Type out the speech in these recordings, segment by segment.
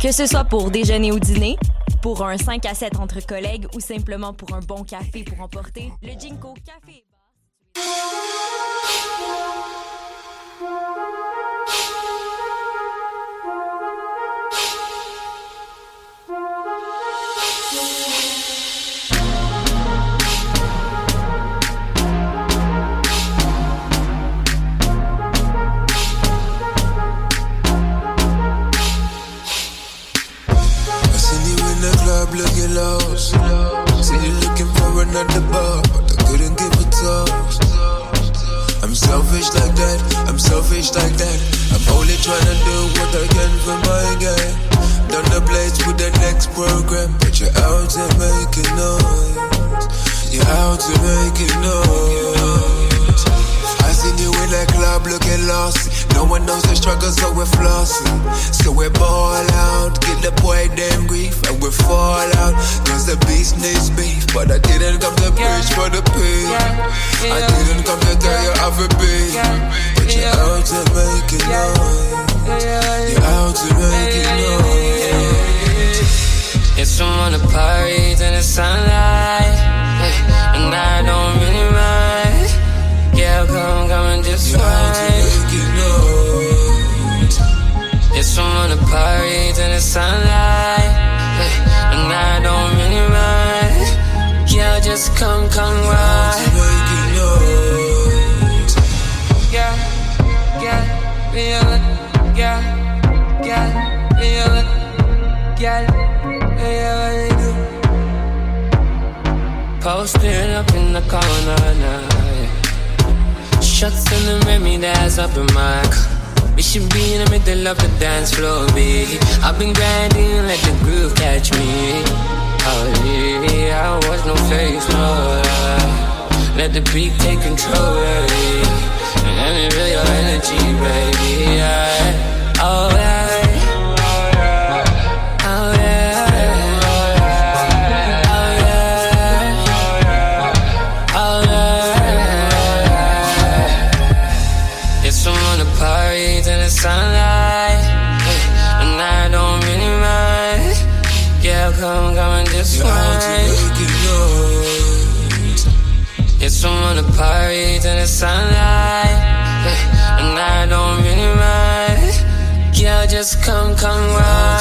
Que ce soit pour déjeuner ou dîner, pour un 5 à 7 entre collègues ou simplement pour un bon café pour emporter, le Jinko Café. Lost. See you looking for another bar, but I couldn't give a toast. I'm selfish like that, I'm selfish like that. I'm only trying to do what I can for my gang. Done the place with the next program, but you're out to make a noise. You're out to make a noise. I seen you in that club looking lost. No one knows the struggle, so we're flossing. So we ball out, get the boy damn we fall out. Cause the beast needs beef. But I didn't come to preach for the pig. I didn't come to tell you how to be. But you're out to make it noise. You're out to make it noise. It's on the parties in the sunlight. And I don't really mind. Yeah, come, come and just You're out to make it noise. It's on the parties in the sunlight. And I don't really mind. Yeah, just come, come right. Yeah, yeah, feel it. Yeah, yeah, feel it. Yeah, yeah, what do. Posted up in the corner now. Shots in the Remy that's up in my car. We should be in the middle of the dance floor, baby. I've been grinding, let the groove catch me. Oh, yeah, I was no face, no. lie. Let the beat take control, baby. And let me feel your energy, baby. Yeah. Oh, yeah. On the party to the sunlight. And I don't really mind. Girl, just come, come right.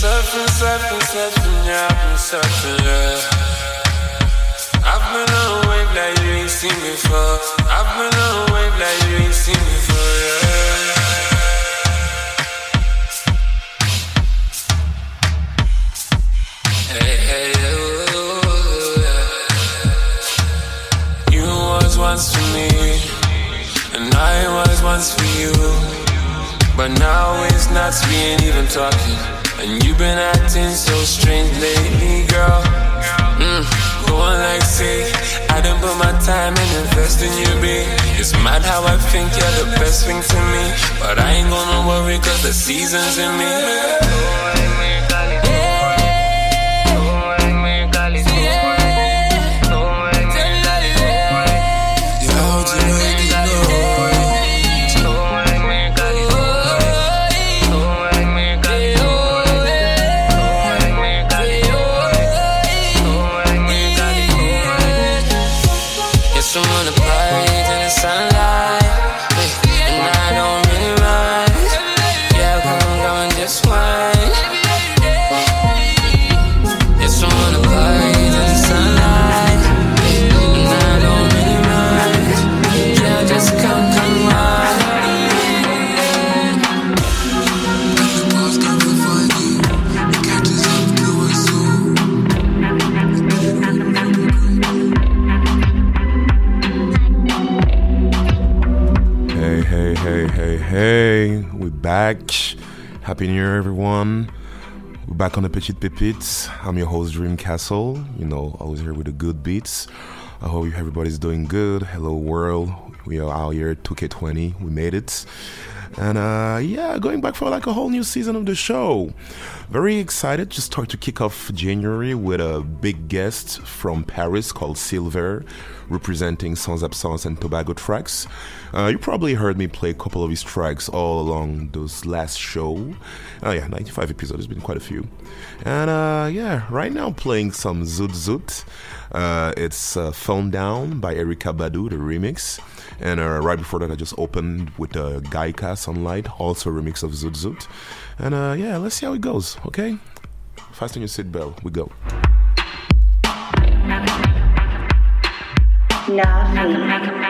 Surfing, surfing, surfing, yeah, I've been surfing, yeah. I've been on a wave like you ain't seen before. I've been on a wave like you ain't seen before, once for me, and I was once for you. But now it's not, we ain't even talking. And you've been acting so strange lately, girl. Mm, going like say, I done put my time and invest in you, babe. It's mad how I think you're the best thing to me. But I ain't gonna worry, cause the season's in me. Back. Happy New Year, everyone. We're back on the Petite Pépites. I'm your host, Dream Castle. You know, always here with the good beats. I hope everybody's doing good. Hello, world. We are out here, 2K20. We made it. And uh, yeah, going back for like a whole new season of the show. Very excited to start to kick off January with a big guest from Paris called Silver, representing Sans Absence and Tobago tracks. Uh, you probably heard me play a couple of his tracks all along those last show. Oh yeah, 95 episodes, there's been quite a few. And uh, yeah, right now playing some Zoot Zoot. Uh, it's uh, Phone Down by Erykah Badu, the remix. And uh, right before that, I just opened with uh, Gaika Sunlight, also remix of Zoot Zoot. And uh, yeah, let's see how it goes, okay? Fasten your seatbelt, we go. the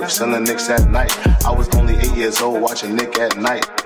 work selling nicks at night. I was only eight years old watching Nick at night.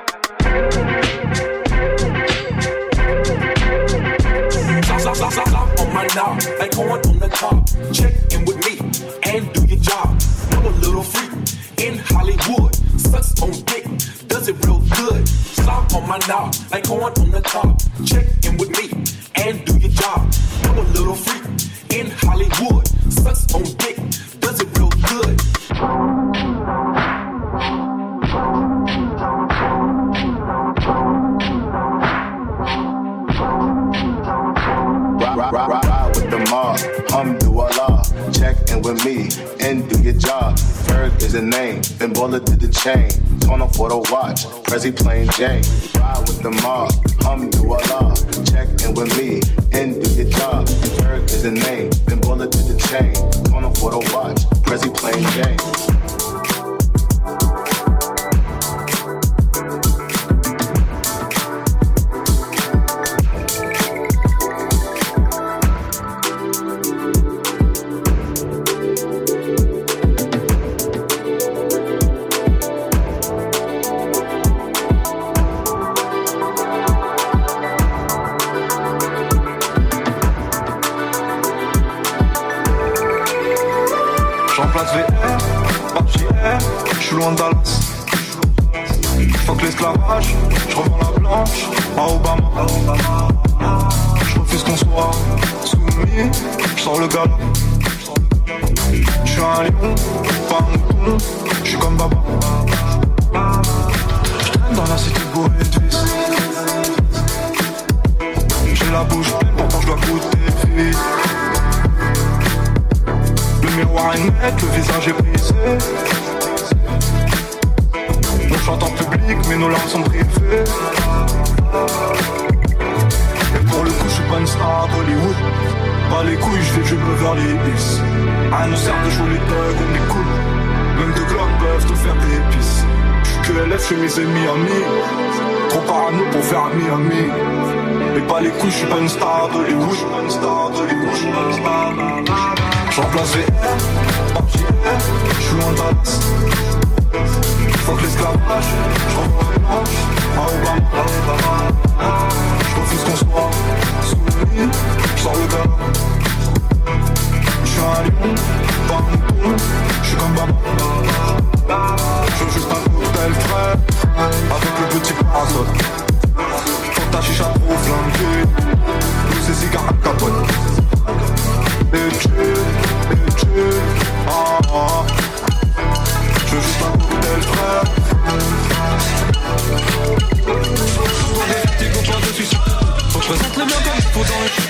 ride, ride, ride with the mob. hum do Humdulillah, check in with me and do your job. Berg is the name, then bullet to the chain. Tone up for the watch, Prezi playing Jane. Ride with the mob. hum do Humdulillah, check in with me and do your job. Berg is the name, then bullet to the chain. Tone up for the watch, Prezi playing Jane. Lyon. C'est Miami, Trop parano pour faire Miami, Mais pas les couches, je pas une star de les couches, pas une star de les couches, pas une star Je remplace je suis en Dallas Fuck l'esclavage, je rentre à Obama Je refuse qu'on soit soumis, je sors le gars. Je suis un lion, pas un mouton, je suis comme Baba. petit parasol ta chicha trop Tous ces cigares à capote. Et tu, et tu, ah, ah, ah. Je juste un cocktail frère Des petits de suicide le comme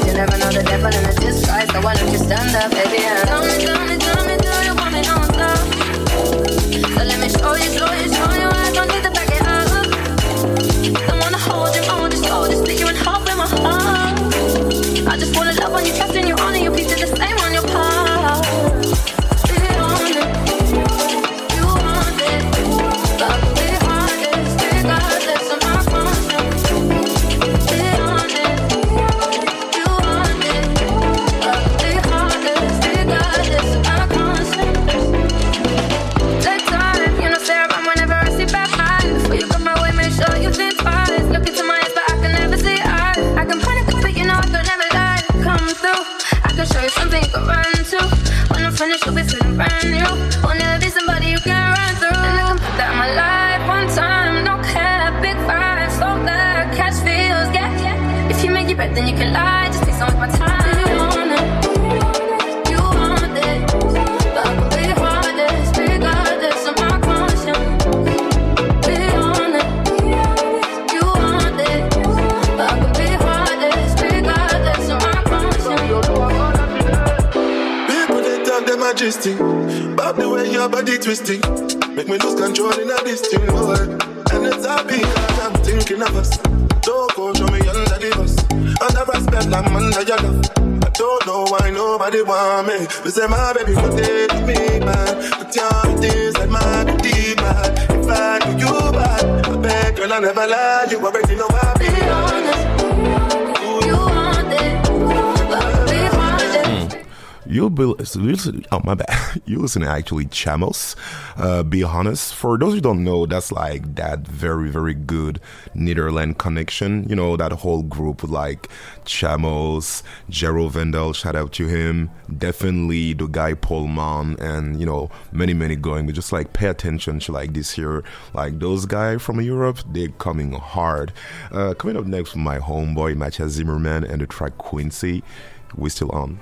You'll be oh my bad. You listen actually Chamos. Uh, be honest. For those who don't know, that's like that very very good Netherlands connection. You know that whole group like Chamos, Gerald Vendel. Shout out to him. Definitely the guy Paul Mann and you know many many going. But just like pay attention to like this here. Like those guys from Europe, they're coming hard. Uh, coming up next, my homeboy Matcha Zimmerman and the track Quincy. We're still on.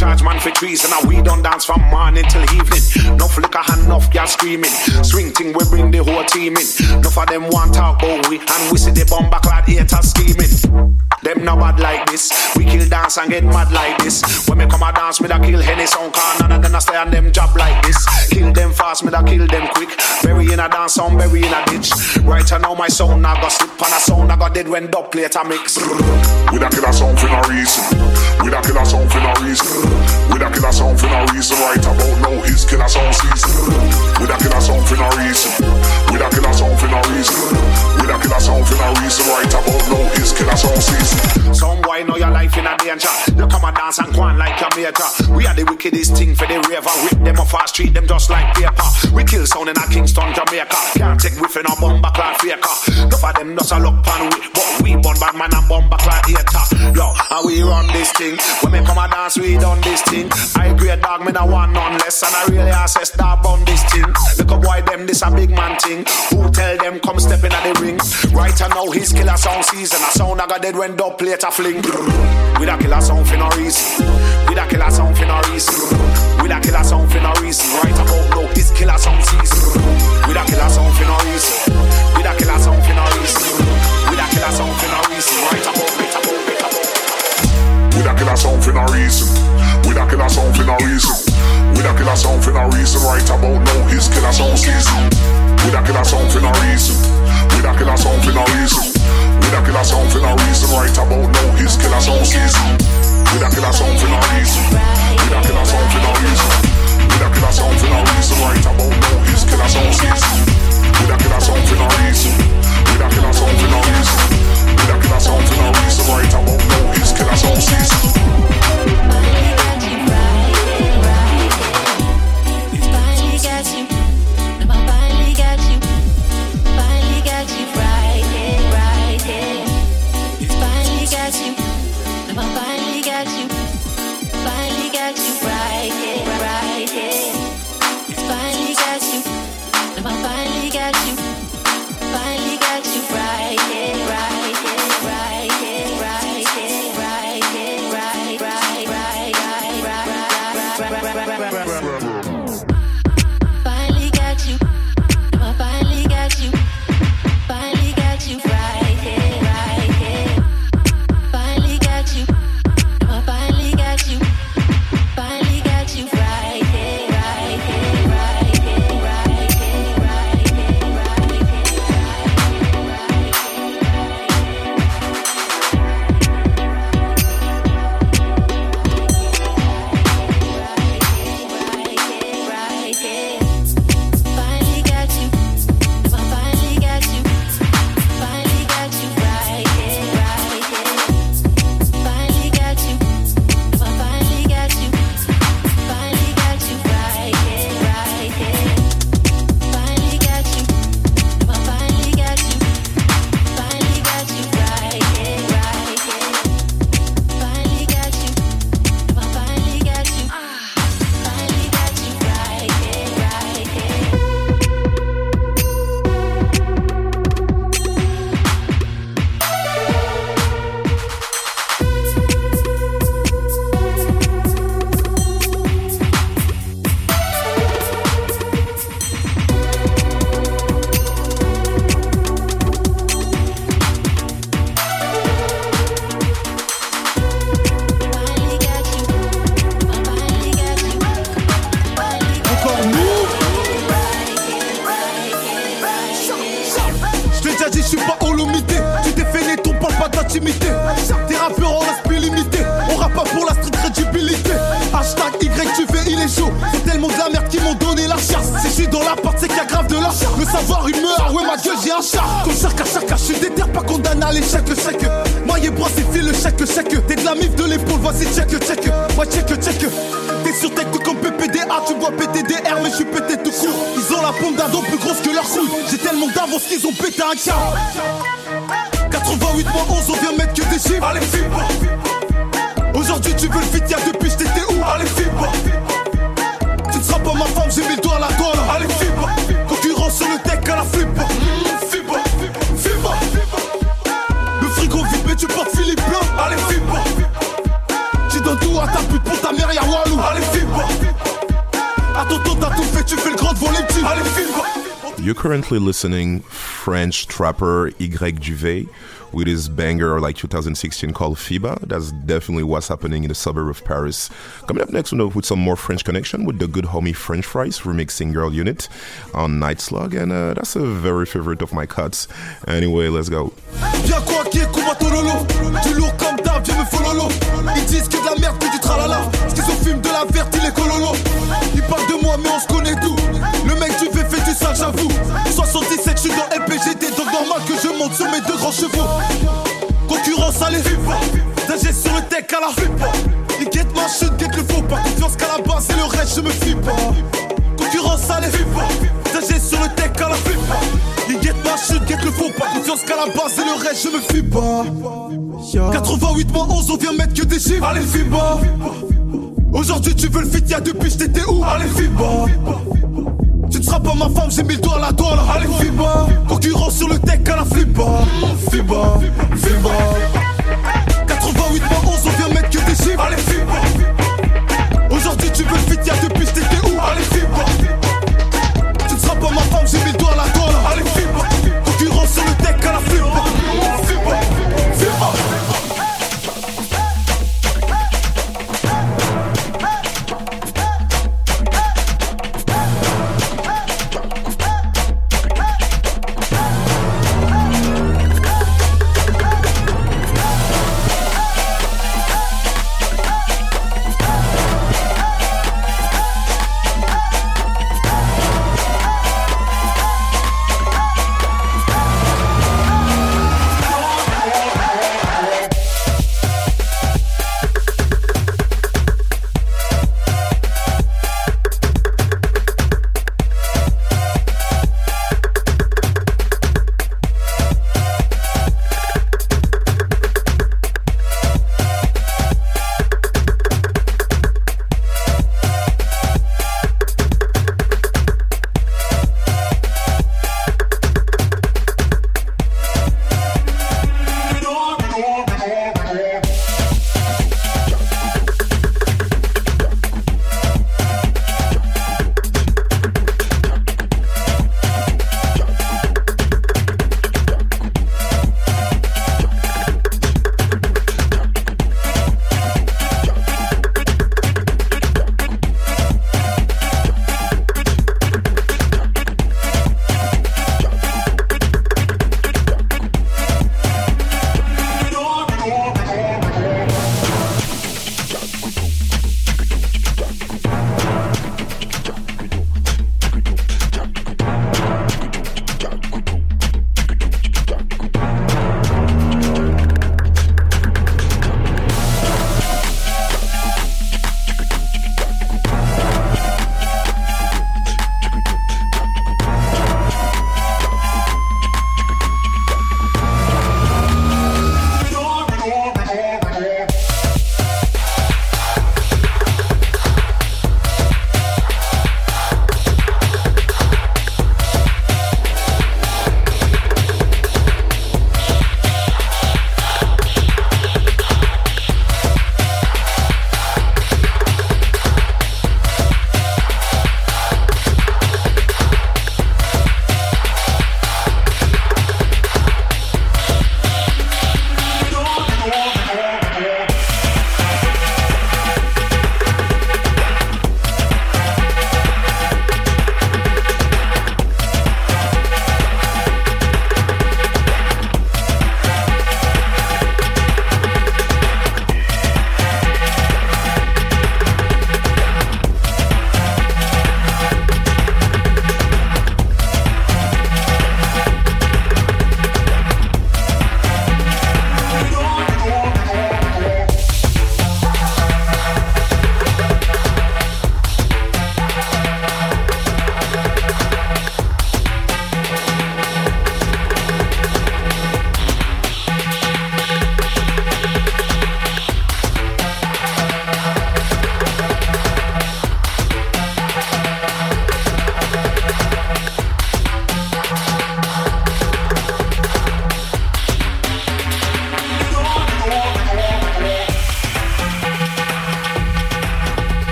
Charge man for trees And we don't dance from morning till evening. No flicker hand, enough gas screaming. Swing thing, we bring the whole team in. Enough of them want talk about we. And we see the bomber clad haters scheming. Them no bad like this. We kill dance and get mad like this. When me come a dance, me da kill any sound. Cause none of them a stay on them job like this. Kill them fast, me da kill them quick. Bury in a dance sound, bury in a ditch. Right now my sound did when dub plate a mix. We da kill a song for no reason. We da kill a song for no reason. We da kill a song for no reason. Right about now it's kill a song season. We da kill a song for no reason. We da kill a song for no reason. We da kill a song for no reason. Right about now it's kill a song season. Some boy know your life in a danger. You come and dance and go on like your maker. We are the wickedest thing for the raver. Rip them off our street, them just like paper. We kill sound in a Kingston, Jamaica. Can't take whiffing a bomb back like faker. None of them nuts a look pan with we born bad man and bomber clan hater. Yo, and we run this thing. When me come and dance, we done this thing. I great dog, me no want none less, and I really assess that on this thing. Look up why them this a big man thing. Who tell them come step in at the ring? Right now his killer sound season. A sound I got dead when dub plate a fling. With a killer sound for no reason. With a killer sound for no reason. With a killer sound for no reason. Right about now his killer sound season. With a killer sound for no reason. With a killer sound for no reason. Killer sound for no reason. Right about, right about, right about. With a killer sound for no reason. With a killer sound for no reason. With a killer sound for no reason. Right about now, his killer sound season. With a killer sound for no reason. With a killer sound for no reason. With a killer sound for no reason. Right about now, his killer sound season. With a killer sound for no reason. With a killer sound for no reason. With a killer sound for no reason. Right about now, his killer sound season. With a killer sound for no reason. Kill I all, sis. Listening French trapper Y Duvet with his banger like 2016 called FIBA. That's definitely what's happening in the suburb of Paris. Coming up next, we'll with some more French connection with the good homie French Fries remixing Girl Unit on Night Slug, and uh, that's a very favorite of my cuts. Anyway, let's go. Mais on se connaît Le mec du fait du sale j'avoue 77 je suis dans LPGT Donc normal que je monte sur mes deux grands chevaux. Concurrence à les D'agir sur le tech à la Ils guettent ma chute, guettent le faux pas. Confiance qu'à la base et le reste je me fie pas. Concurrence à les D'agir sur le tech à la Ils guettent ma chute, guettent le faux pas. Confiance qu'à la base et le reste je me fie pas. 88 moins 11 on vient mettre que des chiffres. Allez FIBA Aujourd'hui tu veux le fit y'a depuis j'étais où? Allez ne seras pas ma femme, j'ai mis le doigt à la douane. Allez, FIBA. Concurrence sur le tech à la FIBA. FIBA, FIBA. 88 moins 11, on vient mettre que des chiffres. Allez, FIBA. Aujourd'hui, tu veux fit, y'a depuis j'étais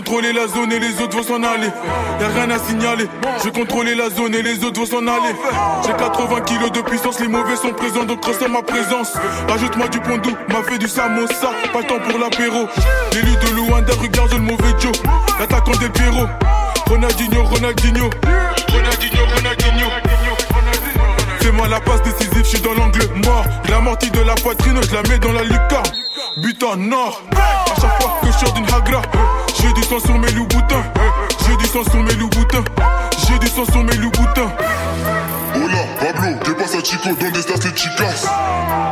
contrôler la zone et les autres vont s'en aller. Y'a rien à signaler, je vais la zone et les autres vont s'en aller. J'ai 80 kilos de puissance, les mauvais sont présents donc ressens ma présence. Ajoute-moi du pondou, m'a fait du samosa, pas le temps pour l'apéro. L'élu de Luanda, regarde le mauvais Joe, l'attaquant des Pierrot. Ronaldinho, Ronaldinho, Ronaldinho, Ronaldinho. Fais-moi la passe décisive, je suis dans l'angle mort. La mortie de la poitrine, je la mets dans la lucarne. But en or. À chaque fois que je sors d'une hagra, j'ai du sang sur mes loups boutins. J'ai du sang sur mes loups boutins. J'ai du sang sur mes loups boutins. Hola, Pablo, ¿qué pasa chico? ¿Dónde estás les chicas?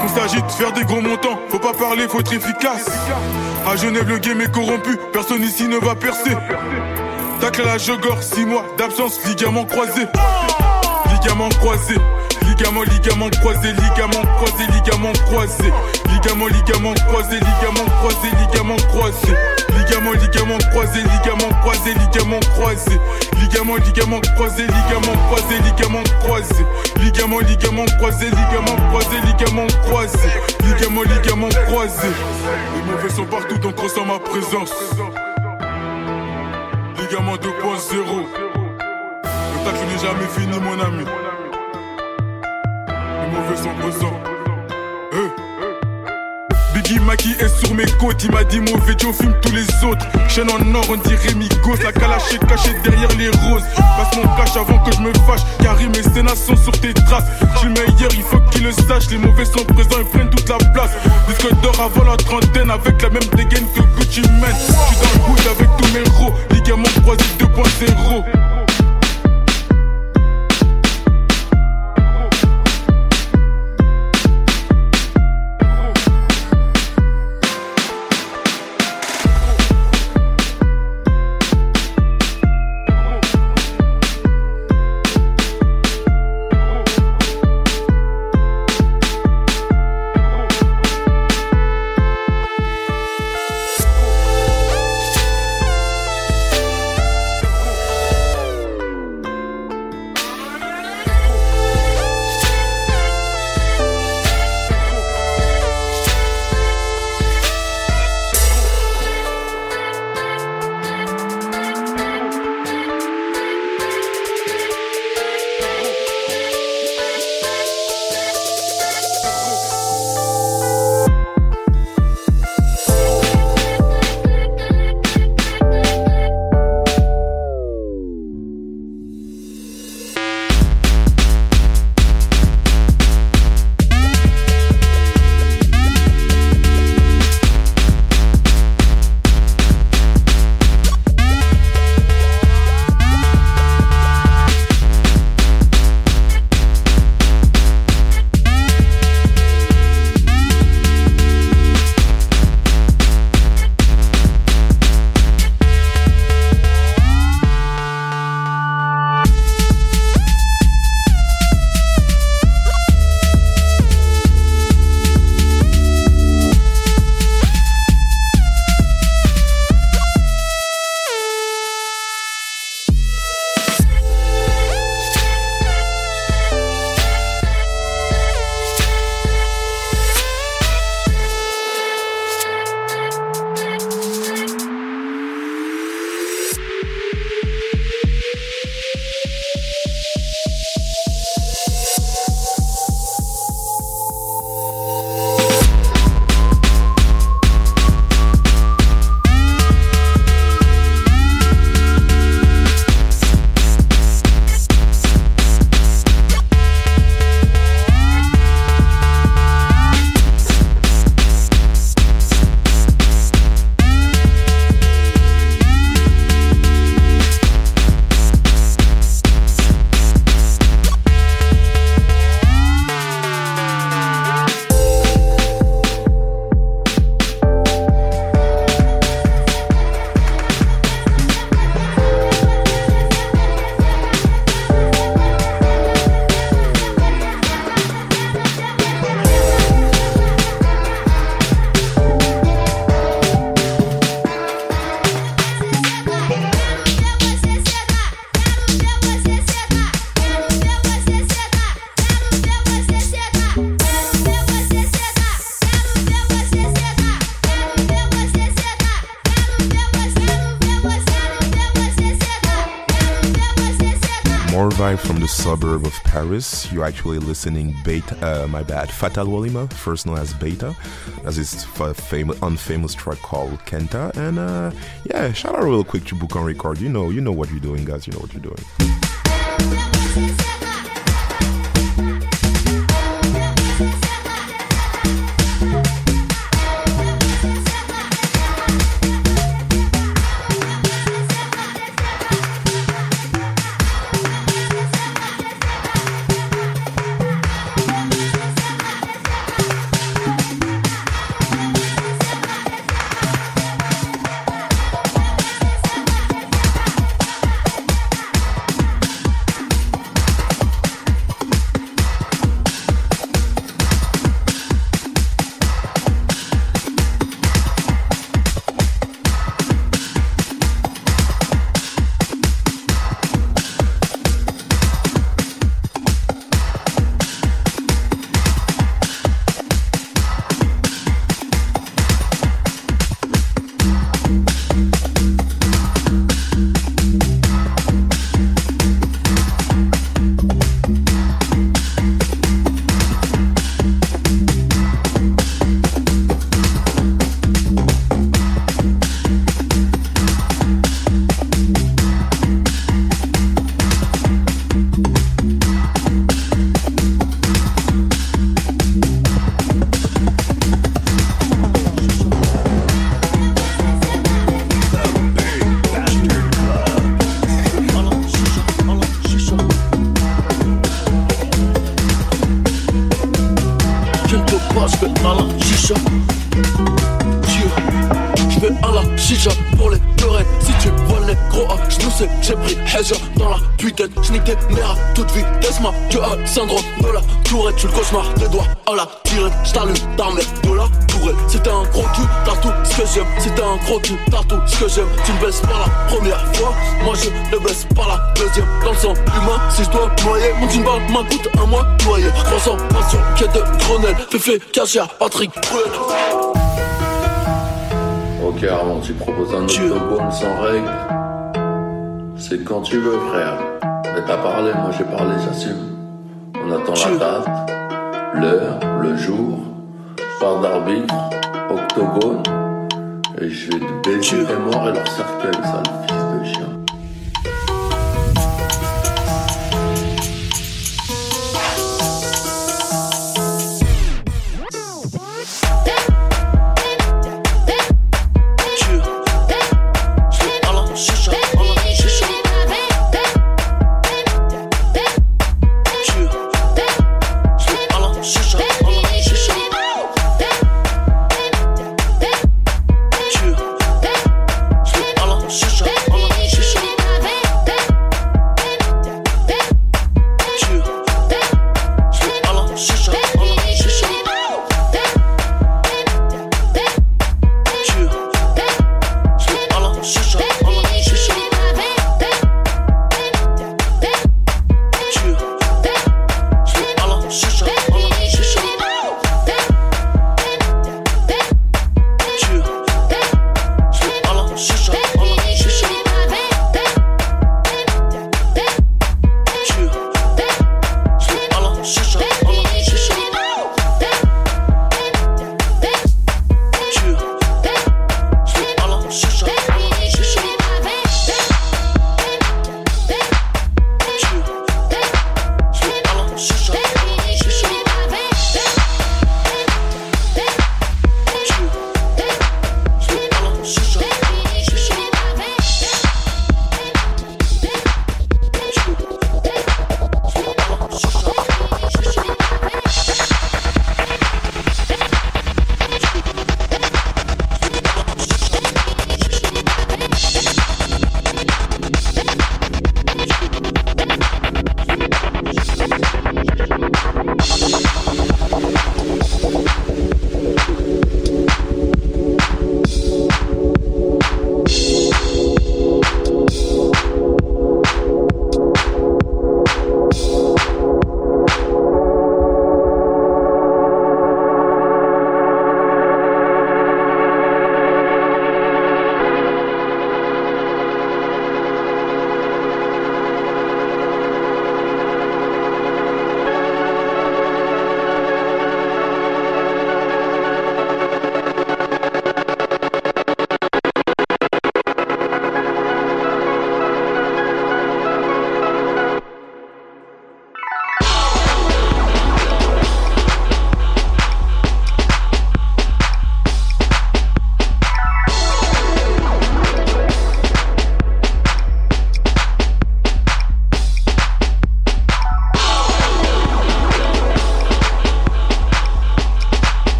Qu'on s'agite, faire des gros montants. Faut pas parler, faut être efficace. À Genève, le game est corrompu. Personne ici ne va percer. Tacle à la jogor, 6 mois d'absence, ligament croisé. Ligament croisé. Ligament, ligament croisé, ligament croisé, ligament croisé. Ligament, ligament croisé, ligament croisé, ligament croisé. Ligament, ligament croisé, ligament croisé, ligament croisé. Ligament, ligament croisé, ligament croisé, ligament croisé. Ligament, ligament croisé, ligament croisé, ligament croisé. Ligament, ligament. Les mauvais sont partout donc ressens ma présence. Ligament 2.0. Le n'est jamais fini, mon ami. Mauvais sont présents. Euh. Biggie Maki est sur mes côtes, il m'a dit mauvais Joe fume tous les autres. Chaîne en or, on dirait Migos, la calache est cachée derrière les roses. Passe mon cash avant que je me fâche, Karim et Sénat sont sur tes traces. J'suis le meilleur, il faut qu'ils le sachent, les mauvais sont présents, ils prennent toute la place. Disque d'or avant la trentaine, avec la même dégaine que Gucci Mane. J'suis dans le avec tous mes ros, ligament croisé 2.0. suburb of Paris. You're actually listening Beta, uh, my bad, Fatal Walima, first known as Beta, as his famous, unfamous track called Kenta. And uh, yeah, shout out real quick to Book on Record. You know, you know what you're doing, guys. You know what you're doing. Tourette. Tu le cauchemar des doigts à la tirette. Je t'allume ta mère de la tourette. C'était un gros cul, t'as tout ce que j'aime. C'était un gros cul, t'as tout ce que j'aime. Tu ne baisses pas la première fois, moi je ne baisse pas la deuxième. Dans le sang humain, si je dois noyer, mon jean ball m'coûte un mois noyé. 300 pas sur quai de Grenelle, Féfé, caché à Patrick Bruel. Ok Armand, tu proposes un octogone sans règle C'est quand tu veux frère. Mais t'as parlé, moi j'ai parlé, j'assume. On attend la date, l'heure, le jour, part d'arbitre, octogone. Et je vais te baiser les morts et leur cercueil, sale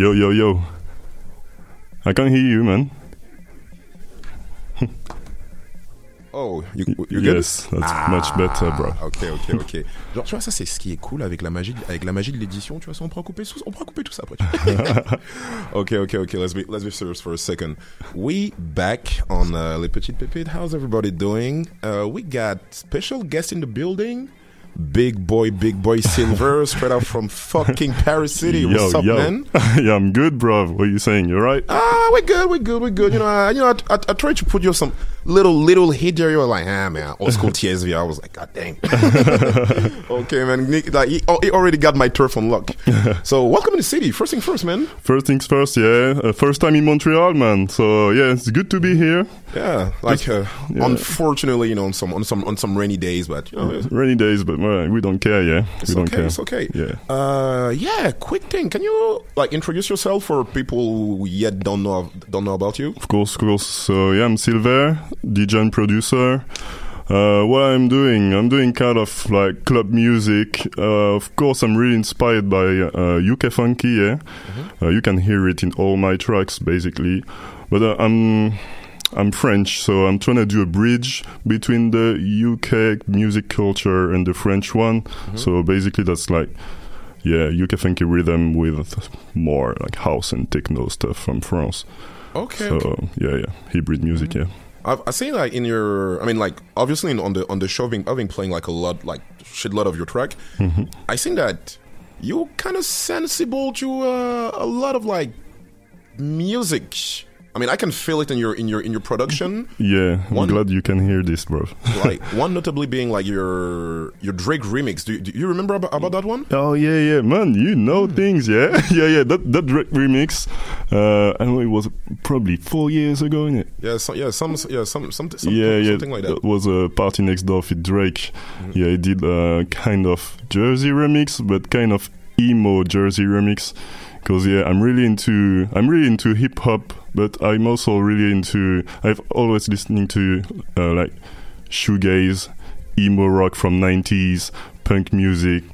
Yo, yo, yo. I can't hear you, man. Oh, you, you good? Yes, that's much better, bro. Ok, ok, ok. Genre, tu vois, ça, c'est ce qui est cool avec la magie, avec la magie de l'édition. Tu vois, ça, on pourra couper, tout- on pourra couper tout ça après. ok, ok, ok. Let's be, let's be serious for a second. We back on uh, Les Petites Pépites. How's everybody doing? Uh, we got special guest in the building. Big boy, big boy Silver, straight out from fucking Paris City. What's up, man? yeah, I'm good, bro. What are you saying? You alright? Ah, we're good, we're good, we're good. You know, I, you know, I, I, I tried to put you some little, little hit there. You were like, ah, man, old school TSV. I was like, god damn. okay, man. Nick, like, he, oh, he already got my turf on lock. so, welcome to the city. First thing first, man. First things first, yeah. Uh, first time in Montreal, man. So yeah, it's good to be here. Yeah, like uh, Yeah. unfortunately, you know, on some on some on some rainy days, but you know, Rainy days, but uh, we don't care, yeah. it's we don't okay. care. It's okay. Yeah. Uh, yeah. Quick thing. Can you like introduce yourself for people who yet don't know don't know about you? Of course, of course. So yeah, I'm Silver, DJ and producer. Uh, what I'm doing, I'm doing kind of like club music. Uh, of course, I'm really inspired by uh, UK funky. Yeah, uh, you can hear it in all my tracks basically. But uh, I'm I'm French, so I'm trying to do a bridge between the UK music culture and the French one. So basically, that's like yeah, UK funky rhythm with more like house and techno stuff from France. Okay, So okay. yeah, yeah, hybrid music. Yeah. I've, I see like in your, I mean, like obviously in, on the on the show, I've been, I've been playing like a lot, like shit lot of your track. Mhm. I think that you kind of sensible to uh, a lot of like music. I mean, I can feel it in your in your in your production. Yeah, I'm One- glad you can hear this, bro. like one notably being like your your Drake remix. Do, you- do you remember about, about that one? Oh yeah, yeah, man, you know things, yeah, yeah, yeah. That that Drake remix, uh, I know it was probably four years ago, innit? Yeah, so, yeah, some yeah some some, some yeah, yeah, something like that. Mm-hmm. was a party next door with Drake. Yeah, he did a kind of Jersey remix, but kind of emo Jersey remix. Cause yeah, I'm really into I'm really into hip hop, but I'm also really into I've always listening to uh, like shoegaze, emo rock from '90s, punk music,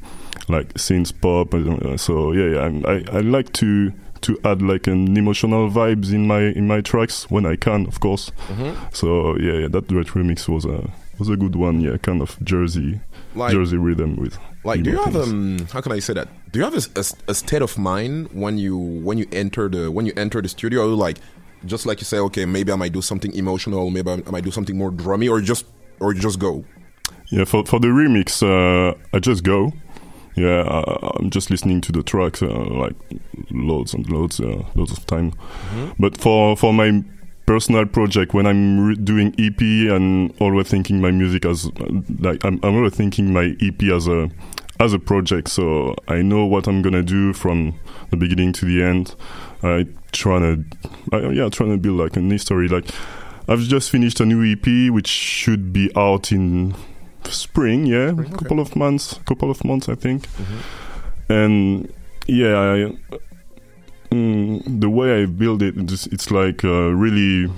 like synth pop. So yeah, yeah I'm, I I like to to add like an emotional vibes in my in my tracks when I can, of course. Mhm. So yeah, yeah, that duet remix was a was a good one. Yeah, kind of Jersey Like- Jersey rhythm with Like, do you have um? How can I say that? Do you have a, a- a state of mind when you when you enter the when you enter the studio? Are you like, just like you say, okay, maybe I might do something emotional, maybe I, I might do something more drummy, or just or you just go. Yeah, for for the remix, uh, I just go. Yeah, uh, I'm just listening to the tracks uh, like loads and loads, uh, loads of time. Mhm. But for for my personal project, when I'm re- doing EP and always thinking my music as like I'm, I'm always thinking my EP as a as a project, so I know what I'm gonna do from the beginning to the end. I trying to, I, yeah, trying to build like an history. Like I've just finished a new EP, which should be out in spring. Yeah, a couple of months, couple of months, I think. And yeah, I, mm, the way I build it, it's, it's like uh, really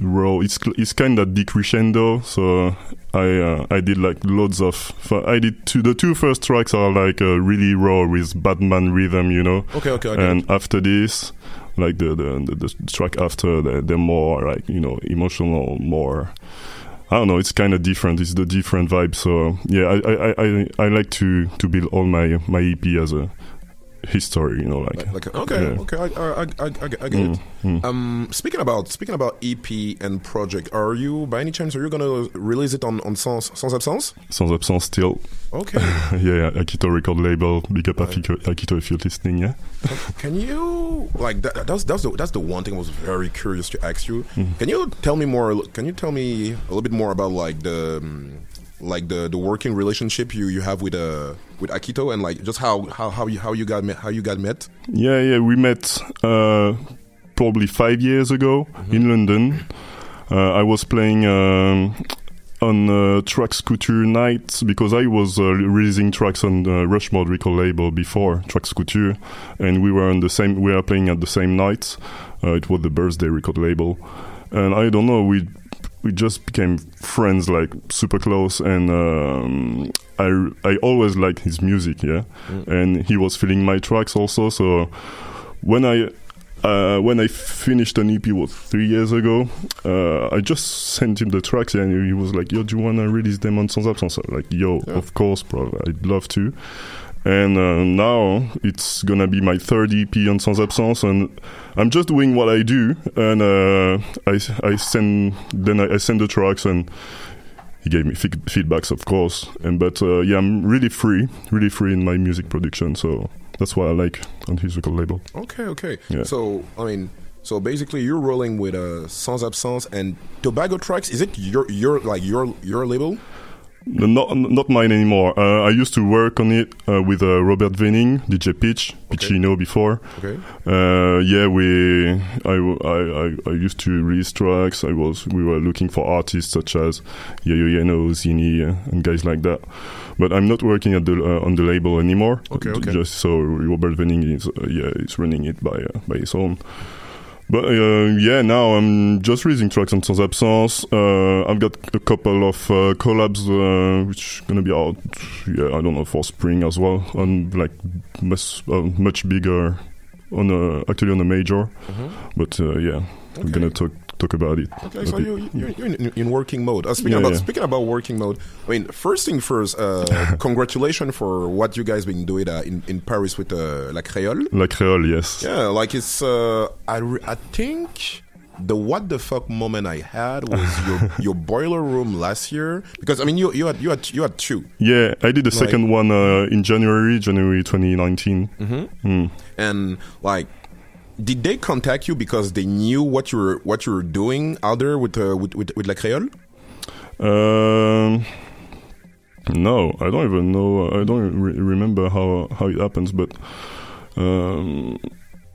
raw. It's it's kind of decrescendo. So I uh, I did like loads of. I did two. The two first tracks are like uh, really raw with Batman rhythm, you know. Okay, okay, And after this, like the the, the, the track after, they're, they're more like you know emotional, more. I don't know. It's kind of different. It's the different vibe. So yeah, I I, I, I I like to to build all my my EP as a history. You know, like, Like, okay, yeah. okay, I, I, I, I, I get Mm, it. mm. Um, speaking about speaking about EP and project, are you by any chance are you gonna release it on on Sans Sans Absence? Sans absence still. Okay. yeah, yeah, Akito record label. Big up Akito, Akito if you're listening. Yeah. Can you like that, that's that's the that's the one thing I was very curious to ask you. Mhm. Can you tell me more? Can you tell me a little bit more about like the um, like the the working relationship you you have with uh with Akito and like just how how how you how you got met how you got met? Yeah, yeah, we met uh, probably five years ago in London. Uh, I was playing um, on uh, Trax Couture nights because I was uh, releasing tracks on the Rushmore record label before Trax Couture, and we were on the same. We were playing at the same night. Uh, it was the birthday record label, and I don't know. We we just became friends, like super close, and um, I I always liked his music, yeah, and he was feeling my tracks also. So when I uh, when I finished an EP what three years ago, uh, I just sent him the tracks and he was like, "Yo, do you wanna release them on Sans Absence?" I'm like, "Yo, of course, bro, I'd love to." And uh, now it's gonna be my third EP on Sans Absence, and I'm just doing what I do, and uh, I I send then I, I send the tracks and he gave me fe- feedbacks, of course. And but uh, yeah, I'm really free, really free in my music production. So that's what I like on his record label. Okay, okay. Yeah. So I mean, so basically, you're rolling with uh, Sans Absence and Tobago Tracks. Is it your your like your your label? No, Not not mine anymore. Uh, I used to work on it uh, with uh, Robert Venning, DJ Pitch, Pitchino before. Okay. Uh, yeah, we I, I, I, used to release tracks. I was we were looking for artists such as Yayo Yeno, Zini, uh, and guys like that. But I'm not working at the uh, on the label anymore. Okay, okay. Just so Robert Venning is uh, yeah, is running it by uh, by his own. But uh, yeah, now I'm just releasing tracks on Sans Absence. Uh, I've got a couple of uh, collabs uh, which gonna be out. Yeah, I don't know for spring as well. On like much, uh, much bigger on a, actually on a major. Mhm. But uh, yeah, we're Okay. gonna talk talk about it. Okay, so you, you're, you're in, in working mode. Uh, speaking Yeah, about yeah. speaking about working mode, I mean, first thing first, uh, congratulations for what you guys been doing uh, in in Paris with uh, La Créole. La Creole, yes. Yeah, like it's. Uh, I I think the what the fuck moment I had was your your boiler room last year because I mean you you had you had you had two. Yeah, I did the Like- second one uh, in January, January 2019. Mhm. Mm. and like did they contact you because they knew what you were what you were doing out there with uh, with, with with La Créole? Um, no, I don't even know. I don't re- remember how how it happens, but um,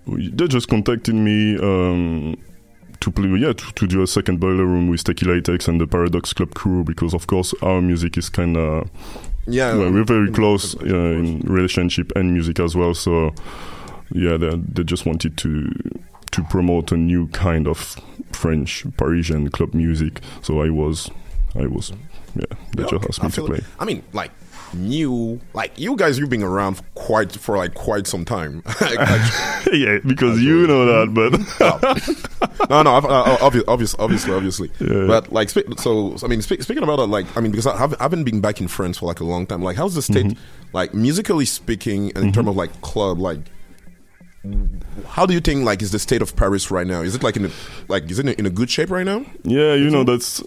they just contacted me um, to play. Yeah, to, to do a second boiler room with Tequila Tex and the Paradox Club crew because, of course, our music is kind of Yeah, well, we're very close uh, in relationship and music as well. So yeah, they they just wanted to to promote a new kind of French Parisian club music. So I was, I was, yeah, they Yeah, just okay. asked I me to play. I mean, like new, like you guys, you've been around for quite for like quite some time. Yeah, because you know that, but no, no, obviously, obviously, obviously, obviously. Yeah. But like, so I mean, spe- speaking about it, like, I mean, because I I haven't been back in France for like a long time. Like, how's the state, Mm-hmm. like, musically speaking, and in terms of like club, like, how do you think like is the state of Paris right now? Is it like in a, like is it in a, good shape right now? Yeah, you know that's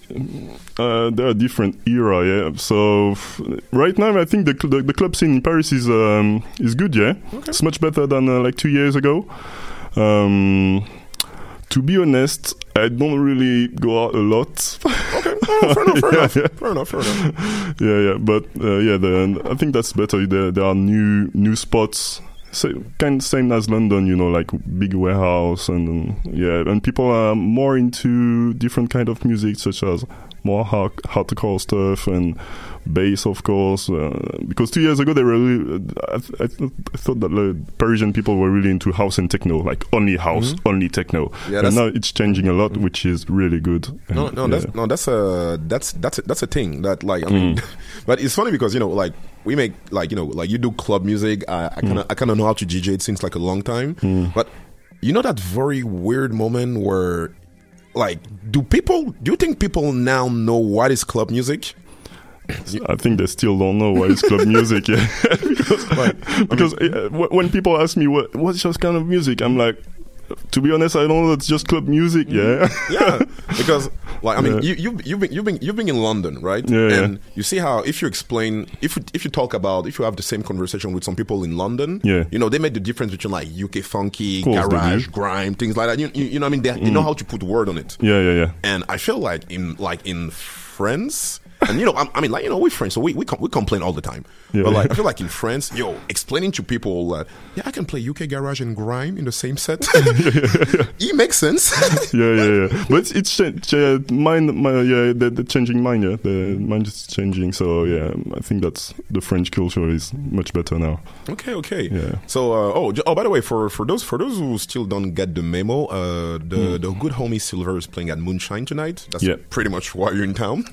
uh, there are different era. Yeah, so f- right now I think the the, the club scene in Paris is um, is good. Yeah, it's much better than uh, like two years ago. Um, to be honest, I don't really go out a lot. Okay, oh, fair enough, fair Yeah, enough, yeah. fair enough, fair enough. yeah, yeah, but uh, yeah, the, I think that's better. There, there are new new spots, sa- kind same as London, you know, like big warehouse and yeah, and people are more into different kind of music, such as more hardcore stuff and bass, of course. Uh, because two years ago, they were really, I, th- I, th- I thought that the Parisian people were really into house and techno, like only house, Mhm. only techno. Yeah, and now it's changing a lot, which is really good. No, no, yeah. that's no, that's a that's that's a, that's a thing that like I mean, Mm. but it's funny because you know like we make like you know like you do club music. I, I kind of I kind of know how to DJ it since like a long time, Mm. but you know that very weird moment where like do people do you think people now know what is club music? I think they still don't know what is club music. Yeah, because, because uh, wh- when people ask me what what's your kind of music, I'm like, to be honest, I don't know. It's just club music. Yeah, yeah, because like I mean, Yeah. you you you've been you've been you've been in London, right? Yeah, yeah. and you see how if you explain if you, if you talk about if you have the same conversation with some people in London, Yeah. you know they make the difference between like UK funky, Of course they garage, grime, things like that. You, you, you know I mean? They, they know Mm. how to put word on it. yeah, yeah, yeah. And I feel like in like in France, And you know, I'm, I mean, like you know, we're friends, so we we, com- we complain all the time. Yeah. But like, I feel like in France, yo, explaining to people, uh, yeah, I can play UK garage and grime in the same set. it makes sense. yeah, yeah, yeah. But it's changed. Uh, mind, my, yeah, the, the changing mind. Yeah, the mind is changing. So yeah, I think that's the French culture is much better now. Okay, okay. Yeah. So, uh, oh, j- oh, by the way, for, for those for those who still don't get the memo, uh, the the good homie Silver is playing at Moonshine tonight. That's. Yeah. pretty much why you're in town.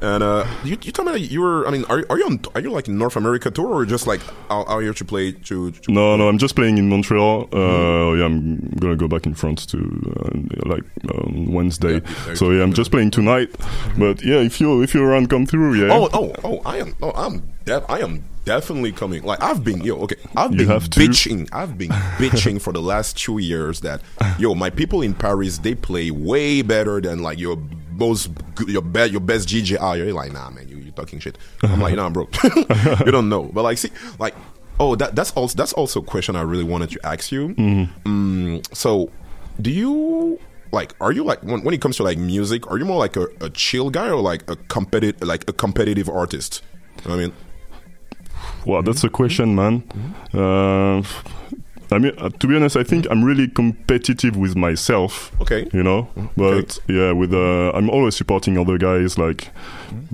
And uh, you you told me that you were. I mean, are are you on? Are you like North America tour or just like out, out here to play to? to No, no, I'm just playing in Montreal. Uh, Mm-hmm. Yeah, I'm gonna go back in France to uh, like um, Wednesday. so yeah, I'm just playing tonight. But yeah, if you if you're around, come through. Yeah. Oh, oh, oh! I am. Oh, I'm. Def- I am definitely coming. Like I've been. Yo, okay. I've You been have to. bitching. I've been bitching for the last two years that yo, my people in Paris they play way better than like your most your best your best GJI. You're like, nah, man, you you talking shit. I'm like, nah, bro, you don't know. But like, see, like, oh, that that's also that's also a question I really wanted to ask you. Mhm. Mm, so, do you like? Are you like when, when it comes to like music? Are you more like a, a chill guy or like a competitive like a competitive artist? You know I mean, Wow, that's a question, man. Uh, I mean, uh, to be honest, I think I'm really competitive with myself. Okay. You know, but yeah, with uh, I'm always supporting other guys, like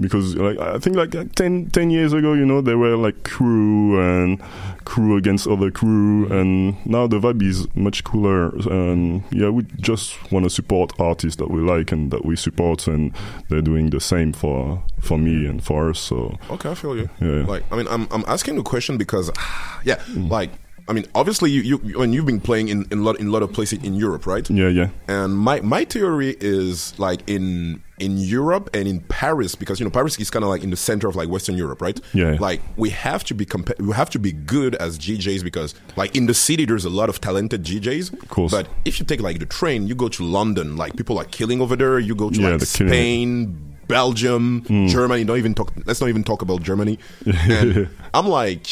because like I think like uh, 10, 10 years ago, you know, there were like crew and crew against other crew, and now the vibe is much cooler. And yeah, we just want to support artists that we like and that we support, and they're doing the same for for me and for us. So Okay, I feel you. Yeah. Like, I mean, I'm I'm asking the question because, yeah, like, I mean, obviously, you you when you've been playing in in lot in a lot of places in Europe, right? yeah, yeah. And my my theory is like in in Europe and in Paris because you know Paris is kind of like in the center of like Western Europe, right? Yeah. Like we have to be compa- we have to be good as DJs because like in the city there's a lot of talented DJs. Of course. But if you take like the train, you go to London, like people are killing over there. You go to Yeah, like they're killing it. Spain, Belgium, Mm. Germany. Don't even talk. Let's not even talk about Germany. And I'm like,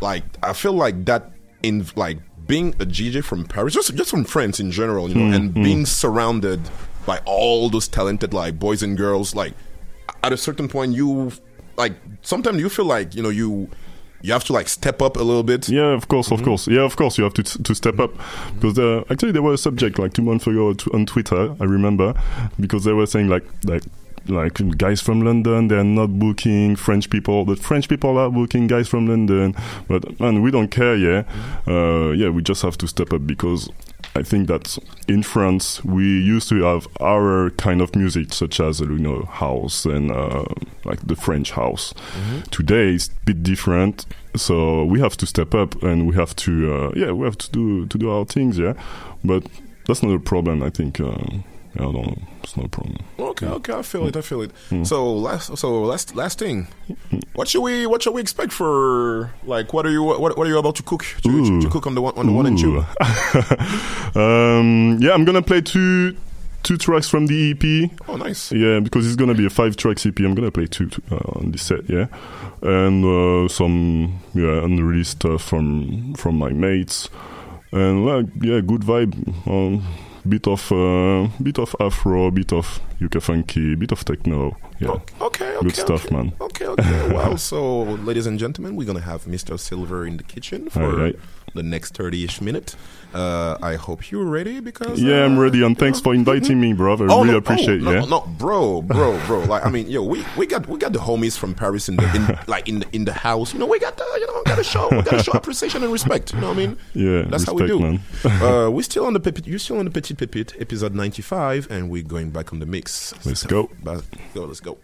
like I feel like that in like being a DJ from Paris, just just from France in general, you know, Mm, and mm. being surrounded by all those talented like boys and girls. Like at a certain point, you like sometimes you feel like you know you. You have to like step up a little bit. Yeah, of course, of course. Yeah, of course, you have to to step up because uh, actually there was a subject like two months ago on Twitter. I remember because they were saying like like like guys from London they're not booking French people, but French people are booking guys from London. But man, we don't care. Yeah, uh, yeah, we just have to step up because. I think that in France we used to have our kind of music, such as you know house and uh, like the French house. Today it's a bit different, so we have to step up and we have to uh, yeah we have to do to do our things. Yeah, but that's not a problem. I think uh, I don't know. It's not a problem. Okay, okay, I feel it. I feel it. Mm. So last, so last, last thing. What should we, what should we expect for like? What are you, what, what are you about to cook? To, to, to cook on the one, on the one and two. Um, yeah, I'm gonna play two two tracks from the EP. Oh, nice. Yeah, because it's gonna be a five tracks EP. I'm gonna play two uh, on this set. Yeah, and uh, some yeah unreleased stuff from from my mates, and like yeah, good vibe. Um, bit of uh, bit of afro, bit of UK funky, bit of techno. Yeah, Okay, okay, good stuff, okay. man. Okay, okay. Well, so ladies and gentlemen, we're gonna have Mr. Silver in the kitchen for Alright. the next thirty-ish minute. Uh, I hope you're ready because Yeah, I'm uh, ready, and thanks for inviting me, bro. I Oh, really no, appreciate. oh, no, yeah. no, no, bro, bro, bro. Like, I mean, yo, we, we got we got the homies from Paris in the in, like in the, in the house. You know, we got the, you know, got to show we got to show appreciation and respect. You know what I mean? Yeah, that's how we do. uh, we're still on the Pépites. You're still on the Petites Pépites, episode ninety five, and we're going back on the mix. Let's go. But, go, let's go.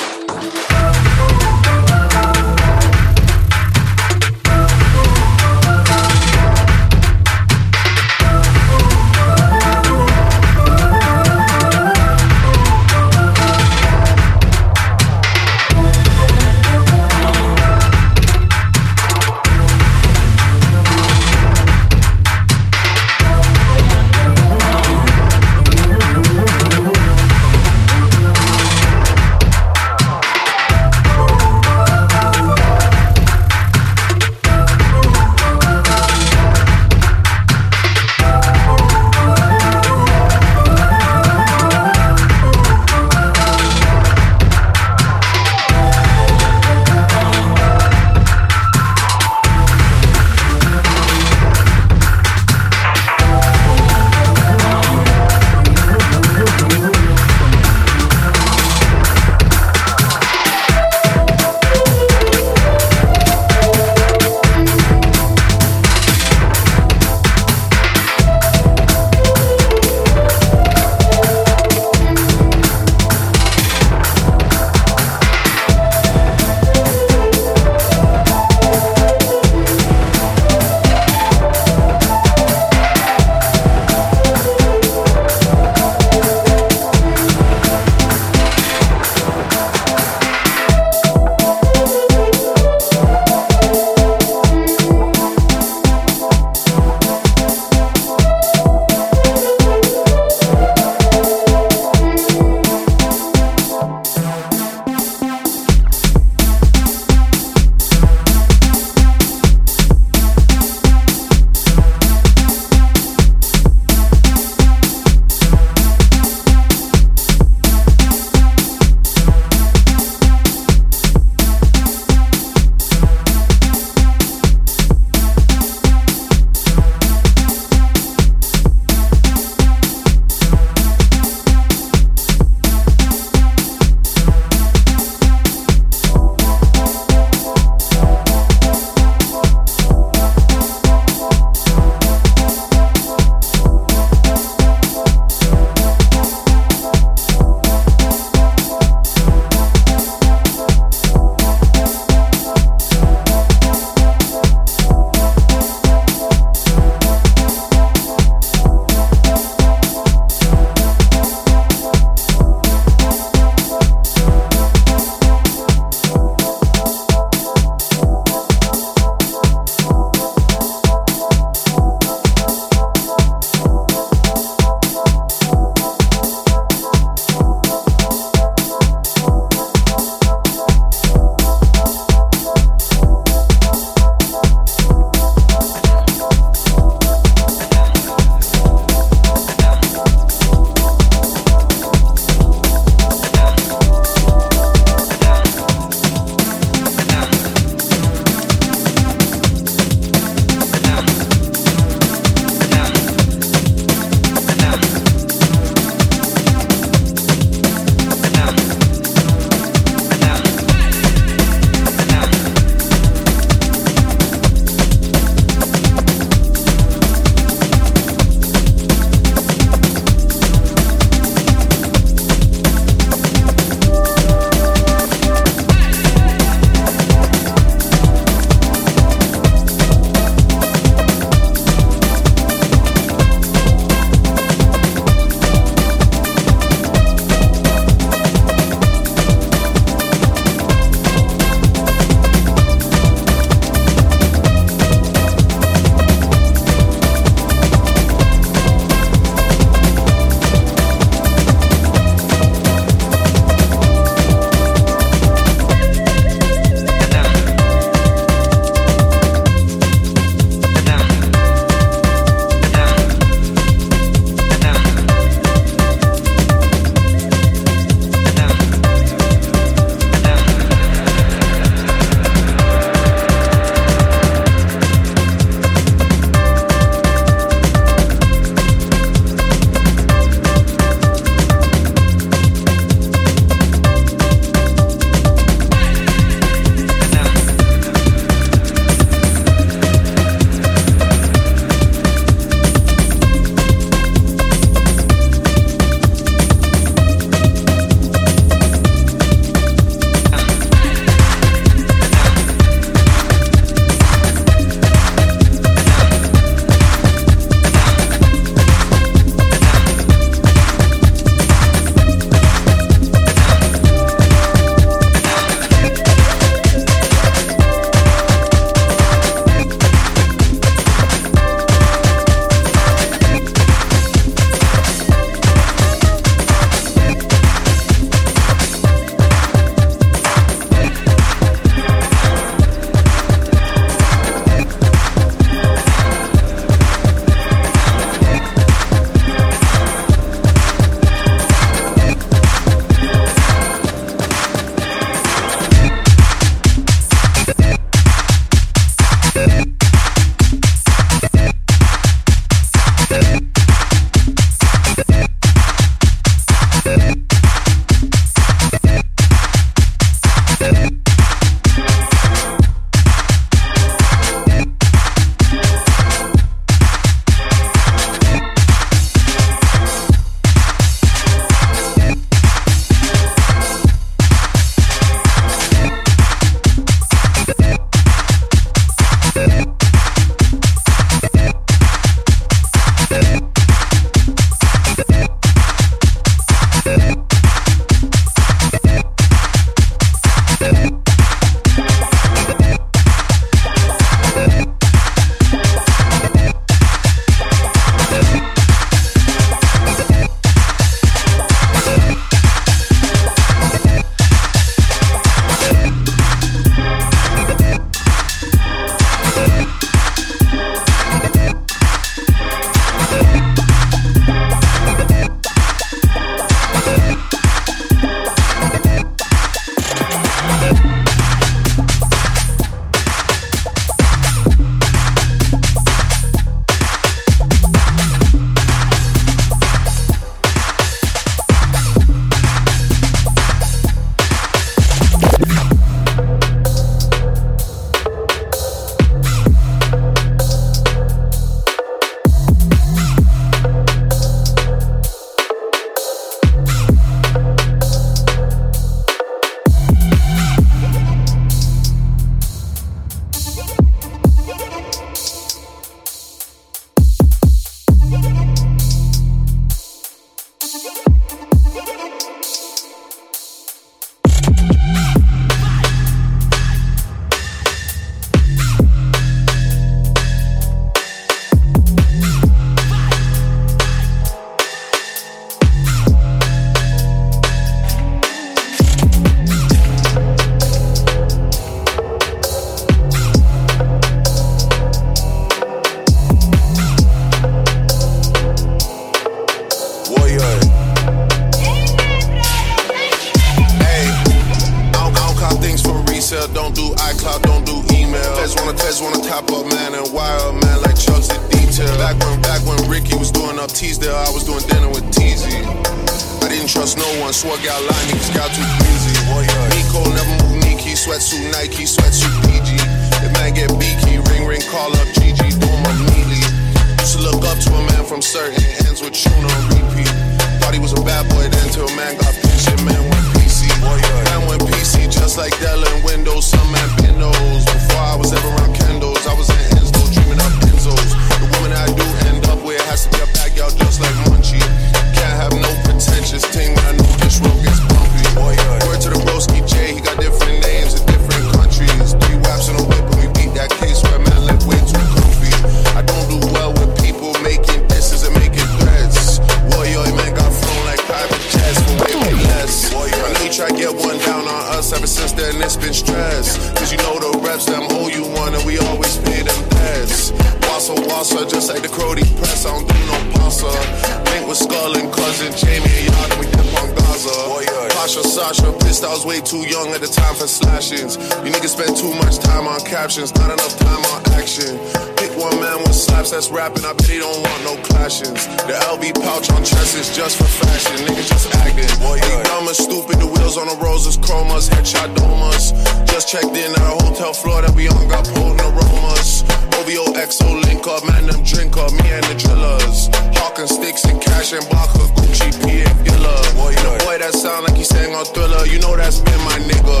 Just checked in at a hotel floor that we on, got pulled potent aromas. OVO XO link up, man, them drink up, me and the drillers. Hawking sticks and cash and Baka, Gucci, P and Gilla. Boy, the boy that sound like he sang on Thriller, you know that's been my nigga.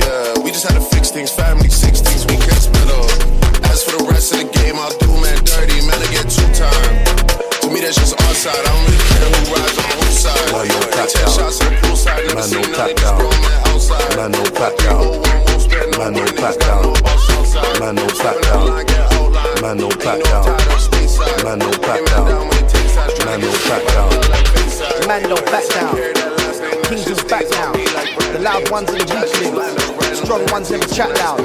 Yeah, we just had to fix things, family 16s, we can't split up. As for the rest of the game, I'll do man dirty, man, I get two time. To me, that's just our side, I don't really care who rides on whose side. No pat down. shots in the poolside, never Man, no seen none down. Man, no pat down. Man, no pat down. Man, no pat down. Man, no pat down. Man, no pat down. Man, no pat down. Man don't back down. Kings is back now. The loud ones and the weakling. Strong ones never chat loud.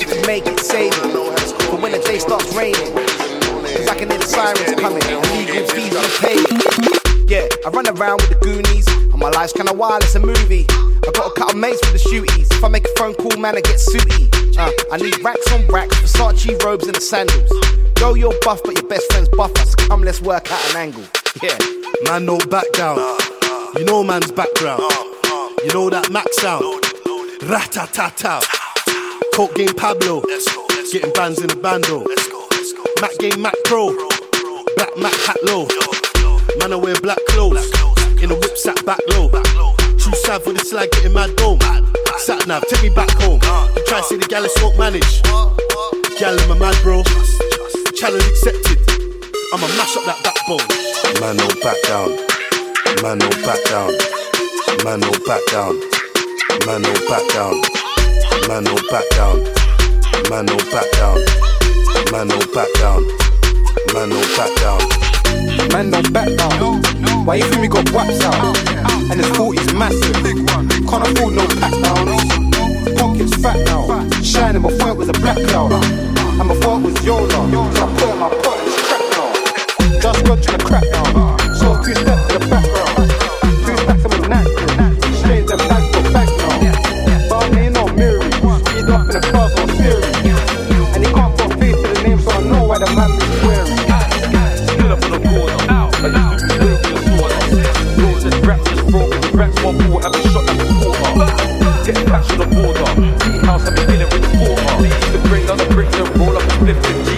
If you make it, save it. But when the day starts raining, cause I can hear the sirens coming. Illegal fees on the page. Yeah, I run around with the Goonies, and my life's kinda wild, it's a movie. I got a couple mates with the shooties. If I make a phone call, man, I get sooty. Uh, I need racks on racks, Versace robes and the sandals. Go, you're buff, but your best friend's buffer, so come, let's work out an angle. Yeah. Man, no back down. You know man's background. You know that max sound. Ratatata. Coke game Pablo. Getting bands in the bando. Mac game Mac Pro. Black Mac hat low. Man, I wear black clothes. In a whip sat back low. True sav with the slag getting mad dome. Sat nav, take me back home. You try to see the gal won't manage. Gal in my mad bro. Challenge accepted. I'ma mash up that backbone. Man, no back down. Man, no back down. Man, no back down. Man, no back down. Man, no back down. Man, no back down. Man, no back down. Man, no back down. Man don't back down. Why you think we got waps out? And this 40's massive. Can't afford no pack downs. Pockets fat now. Shining before it was a black cloud. And before it was Yola. So I put in my pockets crack now. Just got to the crack now. So two steps to the background. Two stacks of my knife. Straight them back to back now. But I mean, no mirroring. Speed up in the cars on theory. And he can't put face to the name, so I know why the man the raps. One ball, have a shot like a quarter. Get cash on the border. Tea house, I've been dealing with the porter. Used to bring on the bricks and roll up a split with G's out like